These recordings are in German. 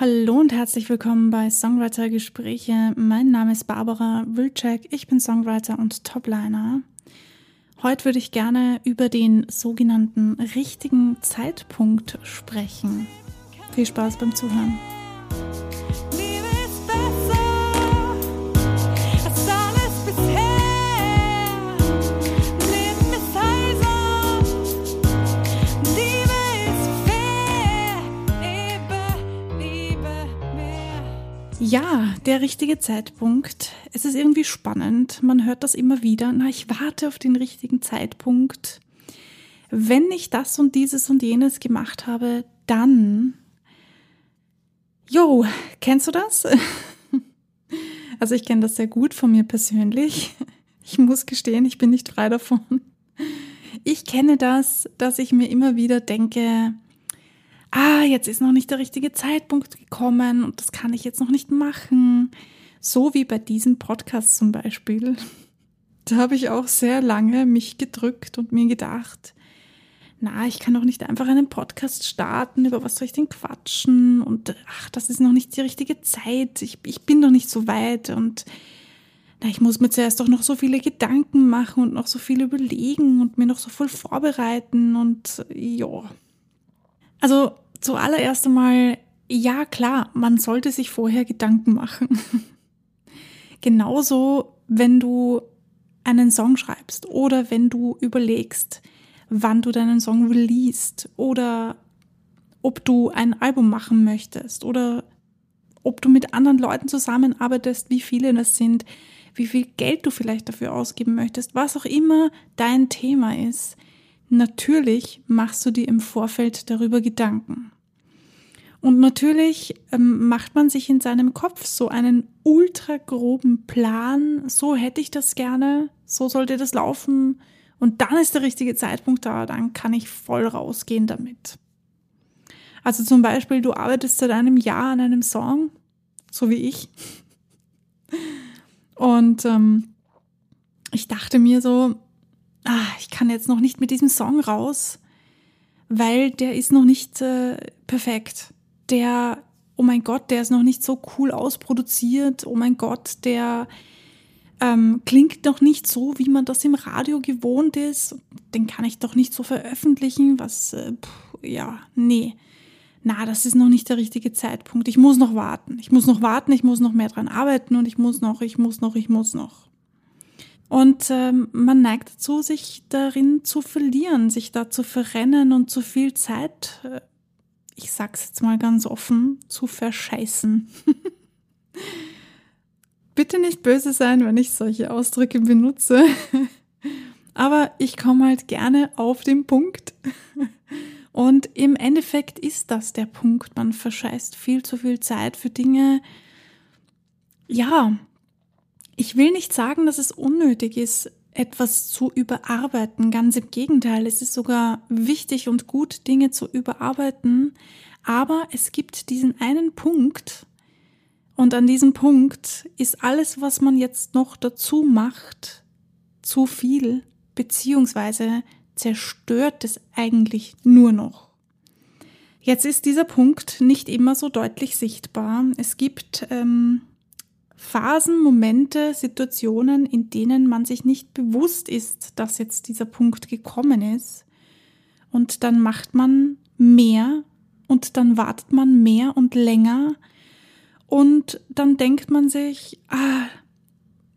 Hallo und herzlich willkommen bei Songwriter Gespräche. Mein Name ist Barbara Wilczek. Ich bin Songwriter und Topliner. Heute würde ich gerne über den sogenannten richtigen Zeitpunkt sprechen. Viel Spaß beim Zuhören. Ja, der richtige Zeitpunkt. Es ist irgendwie spannend. Man hört das immer wieder. Na, ich warte auf den richtigen Zeitpunkt. Wenn ich das und dieses und jenes gemacht habe, dann. Jo, kennst du das? Also ich kenne das sehr gut von mir persönlich. Ich muss gestehen, ich bin nicht frei davon. Ich kenne das, dass ich mir immer wieder denke, ah, jetzt ist noch nicht der richtige Zeitpunkt gekommen und das kann ich jetzt noch nicht machen. So wie bei diesem Podcast zum Beispiel. Da habe ich auch sehr lange mich gedrückt und mir gedacht, na, ich kann doch nicht einfach einen Podcast starten, über was soll ich denn quatschen? Und ach, das ist noch nicht die richtige Zeit. Ich, ich bin doch nicht so weit und na, ich muss mir zuerst doch noch so viele Gedanken machen und noch so viel überlegen und mir noch so voll vorbereiten und ja. Also zuallererst einmal, ja klar, man sollte sich vorher Gedanken machen. Genauso, wenn du einen Song schreibst oder wenn du überlegst, wann du deinen Song releast oder ob du ein Album machen möchtest oder ob du mit anderen Leuten zusammenarbeitest, wie viele das sind, wie viel Geld du vielleicht dafür ausgeben möchtest, was auch immer dein Thema ist. Natürlich machst du dir im Vorfeld darüber Gedanken. Und natürlich ähm, macht man sich in seinem Kopf so einen ultra groben Plan, so hätte ich das gerne, so sollte das laufen und dann ist der richtige Zeitpunkt da, dann kann ich voll rausgehen damit. Also zum Beispiel, du arbeitest seit einem Jahr an einem Song, so wie ich. Und ähm, ich dachte mir so, ah, ich kann jetzt noch nicht mit diesem Song raus, weil der ist noch nicht äh, perfekt. Der, oh mein Gott, der ist noch nicht so cool ausproduziert. Oh mein Gott, der ähm, klingt noch nicht so, wie man das im Radio gewohnt ist. Den kann ich doch nicht so veröffentlichen. Was, äh, pff, ja, nee. Na, das ist noch nicht der richtige Zeitpunkt. Ich muss noch warten. Ich muss noch warten, ich muss noch mehr dran arbeiten und ich muss noch, ich muss noch, ich muss noch. Und ähm, man neigt dazu, sich darin zu verlieren, sich da zu verrennen und zu viel Zeit, äh, ich sag's jetzt mal ganz offen, zu verscheißen. Bitte nicht böse sein, wenn ich solche Ausdrücke benutze. Aber ich komme halt gerne auf den Punkt. Und im Endeffekt ist das der Punkt. Man verscheißt viel zu viel Zeit für Dinge, ja, ich will nicht sagen, dass es unnötig ist, etwas zu überarbeiten. Ganz im Gegenteil, es ist sogar wichtig und gut, Dinge zu überarbeiten. Aber es gibt diesen einen Punkt, und an diesem Punkt ist alles, was man jetzt noch dazu macht, zu viel, beziehungsweise zerstört es eigentlich nur noch. Jetzt ist dieser Punkt nicht immer so deutlich sichtbar. Es gibt ähm, Phasen, Momente, Situationen, in denen man sich nicht bewusst ist, dass jetzt dieser Punkt gekommen ist. Und dann macht man mehr und dann wartet man mehr und länger und dann denkt man sich, ah,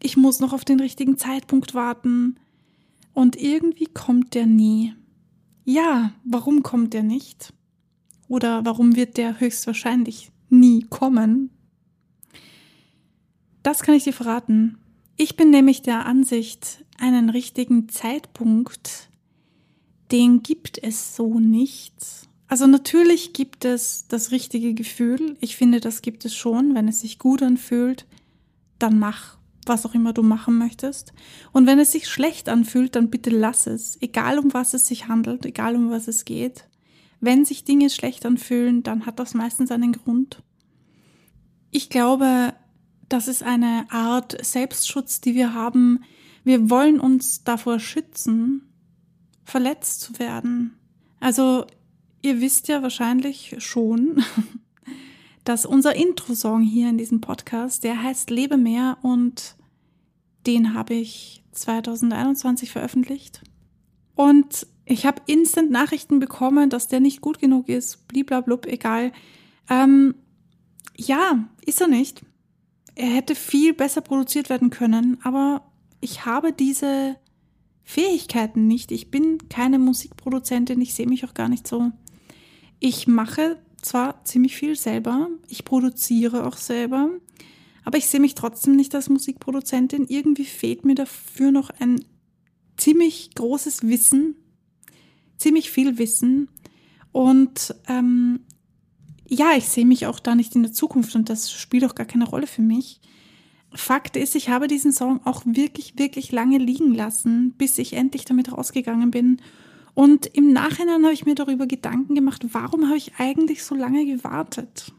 ich muss noch auf den richtigen Zeitpunkt warten. Und irgendwie kommt der nie. Ja, warum kommt der nicht? Oder warum wird der höchstwahrscheinlich nie kommen? Das kann ich dir verraten. Ich bin nämlich der Ansicht, einen richtigen Zeitpunkt, den gibt es so nicht. Also natürlich gibt es das richtige Gefühl. Ich finde, das gibt es schon. Wenn es sich gut anfühlt, dann mach, was auch immer du machen möchtest. Und wenn es sich schlecht anfühlt, dann bitte lass es. Egal um was es sich handelt, egal um was es geht. Wenn sich Dinge schlecht anfühlen, dann hat das meistens einen Grund. Ich glaube, das ist eine Art Selbstschutz, die wir haben. Wir wollen uns davor schützen, verletzt zu werden. Also ihr wisst ja wahrscheinlich schon, dass unser Intro-Song hier in diesem Podcast, der heißt Lebe mehr und den habe ich 2021 veröffentlicht. Und ich habe instant Nachrichten bekommen, dass der nicht gut genug ist, bliblablub, egal. Ähm, ja, ist er nicht. Er hätte viel besser produziert werden können, aber ich habe diese Fähigkeiten nicht. Ich bin keine Musikproduzentin, ich sehe mich auch gar nicht so. Ich mache zwar ziemlich viel selber, ich produziere auch selber, aber ich sehe mich trotzdem nicht als Musikproduzentin. Irgendwie fehlt mir dafür noch ein ziemlich großes Wissen, ziemlich viel Wissen. Und ähm, ja, ich sehe mich auch da nicht in der Zukunft und das spielt auch gar keine Rolle für mich. Fakt ist, ich habe diesen Song auch wirklich, wirklich lange liegen lassen, bis ich endlich damit rausgegangen bin. Und im Nachhinein habe ich mir darüber Gedanken gemacht, warum habe ich eigentlich so lange gewartet?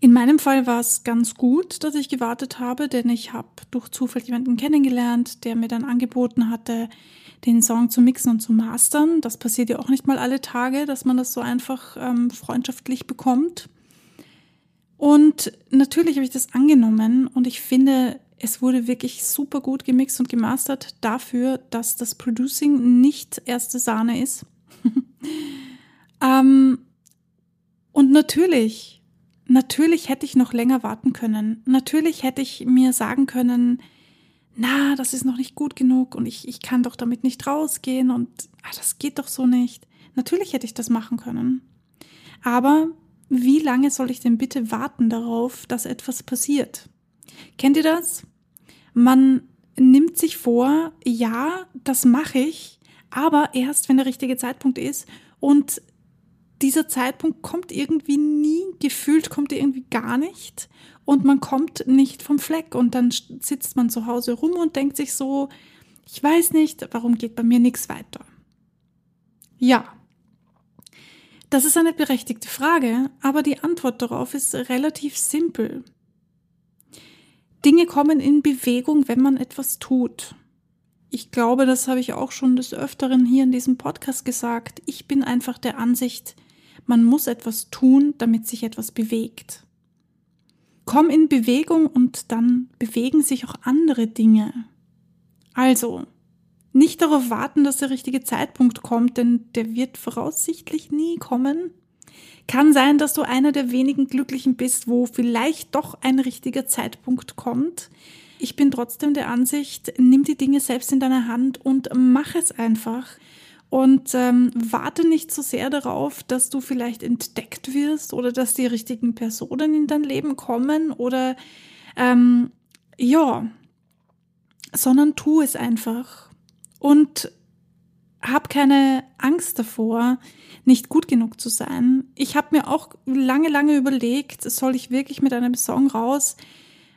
In meinem Fall war es ganz gut, dass ich gewartet habe, denn ich habe durch Zufall jemanden kennengelernt, der mir dann angeboten hatte, den Song zu mixen und zu mastern. Das passiert ja auch nicht mal alle Tage, dass man das so einfach ähm, freundschaftlich bekommt. Und natürlich habe ich das angenommen und ich finde, es wurde wirklich super gut gemixt und gemastert dafür, dass das Producing nicht erste Sahne ist. ähm, und natürlich, natürlich hätte ich noch länger warten können. Natürlich hätte ich mir sagen können, na, das ist noch nicht gut genug und ich, ich kann doch damit nicht rausgehen und ach, das geht doch so nicht. Natürlich hätte ich das machen können. Aber wie lange soll ich denn bitte warten darauf, dass etwas passiert? Kennt ihr das? Man nimmt sich vor, ja, das mache ich, aber erst, wenn der richtige Zeitpunkt ist und dieser Zeitpunkt kommt irgendwie nie, gefühlt kommt irgendwie gar nicht und man kommt nicht vom Fleck und dann sitzt man zu Hause rum und denkt sich so, ich weiß nicht, warum geht bei mir nichts weiter. Ja, das ist eine berechtigte Frage, aber die Antwort darauf ist relativ simpel. Dinge kommen in Bewegung, wenn man etwas tut. Ich glaube, das habe ich auch schon des Öfteren hier in diesem Podcast gesagt. Ich bin einfach der Ansicht, man muss etwas tun, damit sich etwas bewegt. Komm in Bewegung und dann bewegen sich auch andere Dinge. Also, nicht darauf warten, dass der richtige Zeitpunkt kommt, denn der wird voraussichtlich nie kommen. Kann sein, dass du einer der wenigen Glücklichen bist, wo vielleicht doch ein richtiger Zeitpunkt kommt. Ich bin trotzdem der Ansicht, nimm die Dinge selbst in deine Hand und mach es einfach. Und ähm, warte nicht so sehr darauf, dass du vielleicht entdeckt wirst oder dass die richtigen Personen in dein Leben kommen oder ähm, ja, sondern tu es einfach. Und hab keine Angst davor, nicht gut genug zu sein. Ich habe mir auch lange, lange überlegt, soll ich wirklich mit einem Song raus,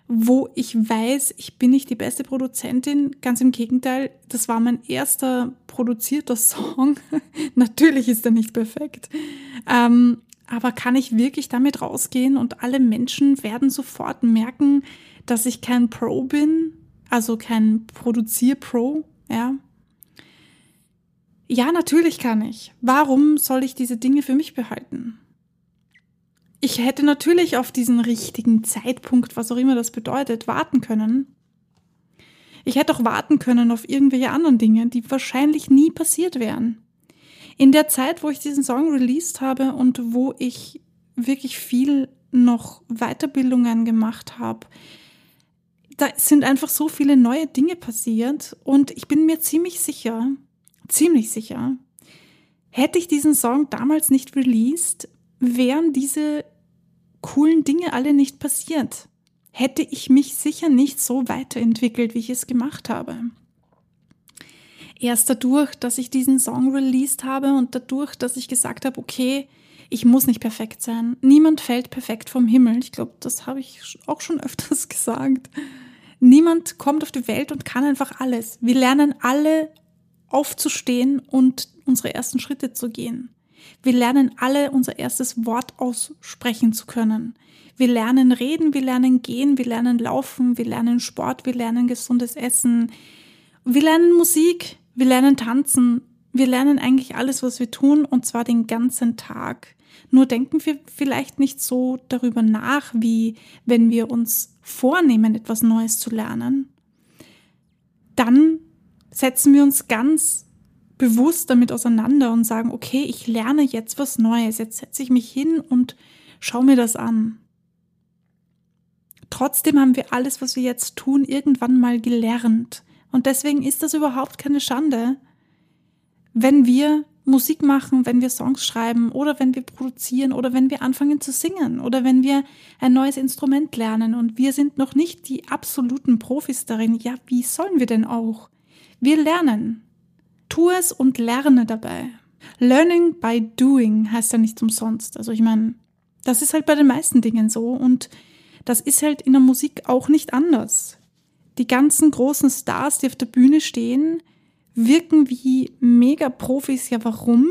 wo ich weiß, ich bin nicht die beste Produzentin. Ganz im Gegenteil, das war mein erster produzierter Song. Natürlich ist er nicht perfekt. Ähm, aber kann ich wirklich damit rausgehen und alle Menschen werden sofort merken, dass ich kein Pro bin, also kein Produzier-Pro, ja. Ja, natürlich kann ich. Warum soll ich diese Dinge für mich behalten? Ich hätte natürlich auf diesen richtigen Zeitpunkt, was auch immer das bedeutet, warten können. Ich hätte auch warten können auf irgendwelche anderen Dinge, die wahrscheinlich nie passiert wären. In der Zeit, wo ich diesen Song released habe und wo ich wirklich viel noch Weiterbildungen gemacht habe, da sind einfach so viele neue Dinge passiert und ich bin mir ziemlich sicher, ziemlich sicher, hätte ich diesen Song damals nicht released, wären diese coolen Dinge alle nicht passiert. Hätte ich mich sicher nicht so weiterentwickelt, wie ich es gemacht habe. Erst dadurch, dass ich diesen Song released habe und dadurch, dass ich gesagt habe, okay, ich muss nicht perfekt sein. Niemand fällt perfekt vom Himmel. Ich glaube, das habe ich auch schon öfters gesagt. Niemand kommt auf die Welt und kann einfach alles. Wir lernen alle aufzustehen und unsere ersten Schritte zu gehen. Wir lernen alle unser erstes Wort aussprechen zu können. Wir lernen reden, wir lernen gehen, wir lernen laufen, wir lernen Sport, wir lernen gesundes Essen, wir lernen Musik, wir lernen tanzen, Wir lernen eigentlich alles, was wir tun, und zwar den ganzen Tag. Nur denken wir vielleicht nicht so darüber nach, wie wenn wir uns vornehmen, etwas Neues zu lernen. Dann setzen wir uns ganz bewusst damit auseinander und sagen, okay, ich lerne jetzt was Neues. Jetzt setze ich mich hin und schaue mir das an. Trotzdem haben wir alles, was wir jetzt tun, irgendwann mal gelernt. Und deswegen ist das überhaupt keine Schande, wenn wir Musik machen, wenn wir Songs schreiben oder wenn wir produzieren oder wenn wir anfangen zu singen oder wenn wir ein neues Instrument lernen und wir sind noch nicht die absoluten Profis darin. Ja, wie sollen wir denn auch? Wir lernen. Tu es und lerne dabei. Learning by doing heißt ja nicht umsonst. Also ich meine, das ist halt bei den meisten Dingen so und das ist halt in der Musik auch nicht anders. Die ganzen großen Stars, die auf der Bühne stehen, wirken wie mega Profis. Ja, warum?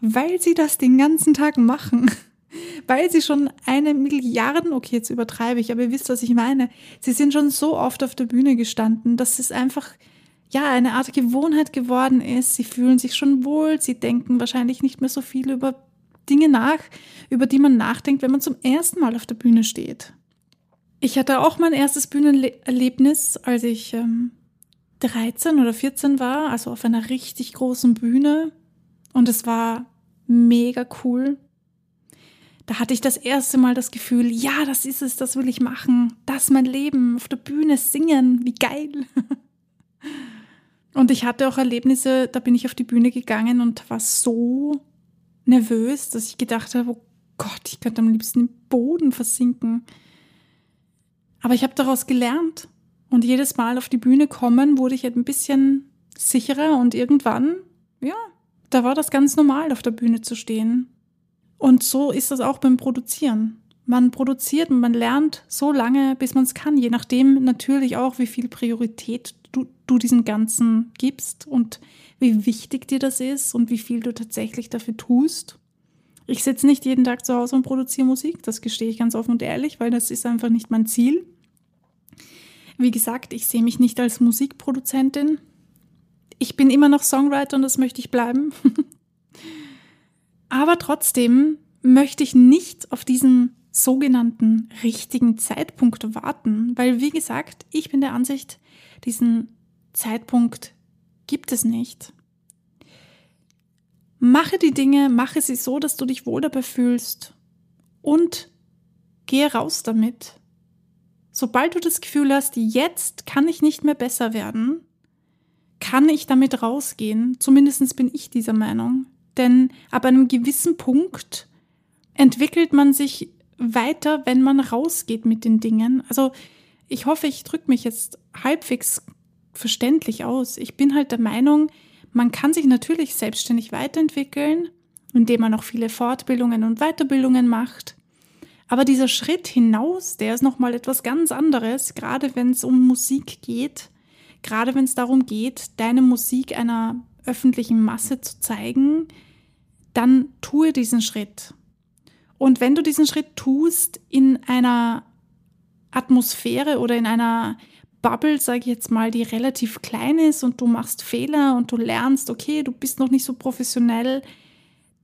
Weil sie das den ganzen Tag machen. Weil sie schon eine Milliarden, okay, jetzt übertreibe ich, aber ihr wisst, was ich meine. Sie sind schon so oft auf der Bühne gestanden, dass es einfach, ja, eine Art Gewohnheit geworden ist. Sie fühlen sich schon wohl. Sie denken wahrscheinlich nicht mehr so viel über Dinge nach, über die man nachdenkt, wenn man zum ersten Mal auf der Bühne steht. Ich hatte auch mein erstes Bühnenerlebnis, als ich ähm, 13 oder 14 war, also auf einer richtig großen Bühne. Und es war mega cool. Da hatte ich das erste Mal das Gefühl, ja, das ist es, das will ich machen. Das ist mein Leben, auf der Bühne singen, wie geil. Und ich hatte auch Erlebnisse, da bin ich auf die Bühne gegangen und war so nervös, dass ich gedacht habe, oh Gott, ich könnte am liebsten im Boden versinken. Aber ich habe daraus gelernt und jedes Mal auf die Bühne kommen wurde ich ein bisschen sicherer und irgendwann, ja, da war das ganz normal, auf der Bühne zu stehen. Und so ist das auch beim Produzieren. Man produziert und man lernt so lange, bis man es kann, je nachdem natürlich auch, wie viel Priorität du, du diesem Ganzen gibst und wie wichtig dir das ist und wie viel du tatsächlich dafür tust. Ich sitze nicht jeden Tag zu Hause und produziere Musik, das gestehe ich ganz offen und ehrlich, weil das ist einfach nicht mein Ziel. Wie gesagt, ich sehe mich nicht als Musikproduzentin. Ich bin immer noch Songwriter und das möchte ich bleiben. Aber trotzdem möchte ich nicht auf diesen sogenannten richtigen Zeitpunkt warten, weil wie gesagt, ich bin der Ansicht, diesen Zeitpunkt gibt es nicht. Mache die Dinge, mache sie so, dass du dich wohl dabei fühlst und gehe raus damit. Sobald du das Gefühl hast, jetzt kann ich nicht mehr besser werden, kann ich damit rausgehen. Zumindest bin ich dieser Meinung. Denn ab einem gewissen Punkt entwickelt man sich weiter, wenn man rausgeht mit den Dingen. Also ich hoffe, ich drücke mich jetzt halbwegs verständlich aus. Ich bin halt der Meinung, man kann sich natürlich selbstständig weiterentwickeln, indem man auch viele Fortbildungen und Weiterbildungen macht. Aber dieser Schritt hinaus, der ist nochmal etwas ganz anderes, gerade wenn es um Musik geht, gerade wenn es darum geht, deine Musik einer öffentlichen Masse zu zeigen, dann tue diesen Schritt. Und wenn du diesen Schritt tust in einer Atmosphäre oder in einer Bubble, sage ich jetzt mal, die relativ klein ist und du machst Fehler und du lernst, okay, du bist noch nicht so professionell,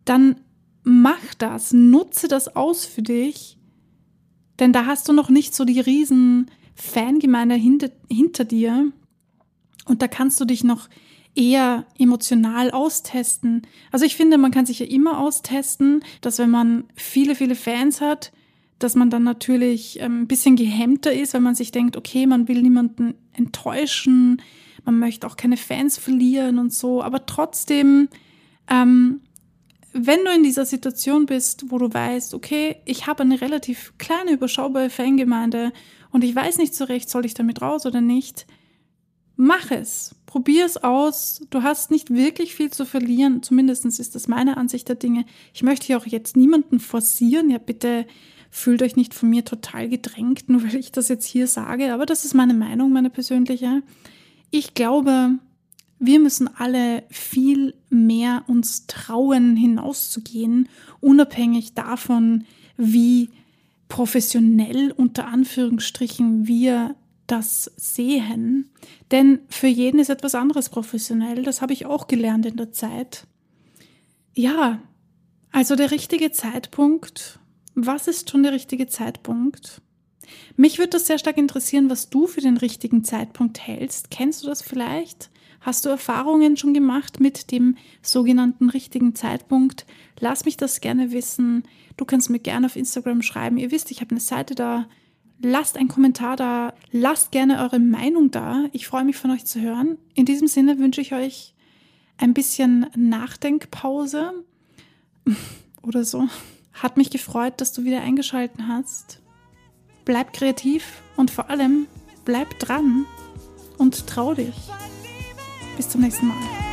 dann mach das, nutze das aus für dich, denn da hast du noch nicht so die riesen Fangemeinde hinter, hinter dir und da kannst du dich noch eher emotional austesten. Also ich finde, man kann sich ja immer austesten, dass wenn man viele, viele Fans hat, dass man dann natürlich ähm, ein bisschen gehemmter ist, weil man sich denkt, okay, man will niemanden enttäuschen, man möchte auch keine Fans verlieren und so, aber trotzdem, ähm, wenn du in dieser Situation bist, wo du weißt, okay, ich habe eine relativ kleine, überschaubare Fangemeinde und ich weiß nicht so recht, soll ich damit raus oder nicht, mach es. Probier es aus. Du hast nicht wirklich viel zu verlieren. Zumindest ist das meine Ansicht der Dinge. Ich möchte hier auch jetzt niemanden forcieren. Ja, bitte fühlt euch nicht von mir total gedrängt, nur weil ich das jetzt hier sage, aber das ist meine Meinung, meine persönliche. Ich glaube, wir müssen alle viel mehr uns trauen, hinauszugehen, unabhängig davon, wie professionell unter Anführungsstrichen wir das sehen. Denn für jeden ist etwas anderes professionell. Das habe ich auch gelernt in der Zeit. Ja, also der richtige Zeitpunkt. Was ist schon der richtige Zeitpunkt? Mich würde das sehr stark interessieren, was du für den richtigen Zeitpunkt hältst. Kennst du das vielleicht? Hast du Erfahrungen schon gemacht mit dem sogenannten richtigen Zeitpunkt? Lass mich das gerne wissen. Du kannst mir gerne auf Instagram schreiben. Ihr wisst, ich habe eine Seite da. Lasst einen Kommentar da. Lasst gerne eure Meinung da. Ich freue mich von euch zu hören. In diesem Sinne wünsche ich euch ein bisschen Nachdenkpause oder so. Hat mich gefreut, dass du wieder eingeschalten hast. Bleib kreativ und vor allem bleib dran und trau dich. Bis zum nächsten Mal.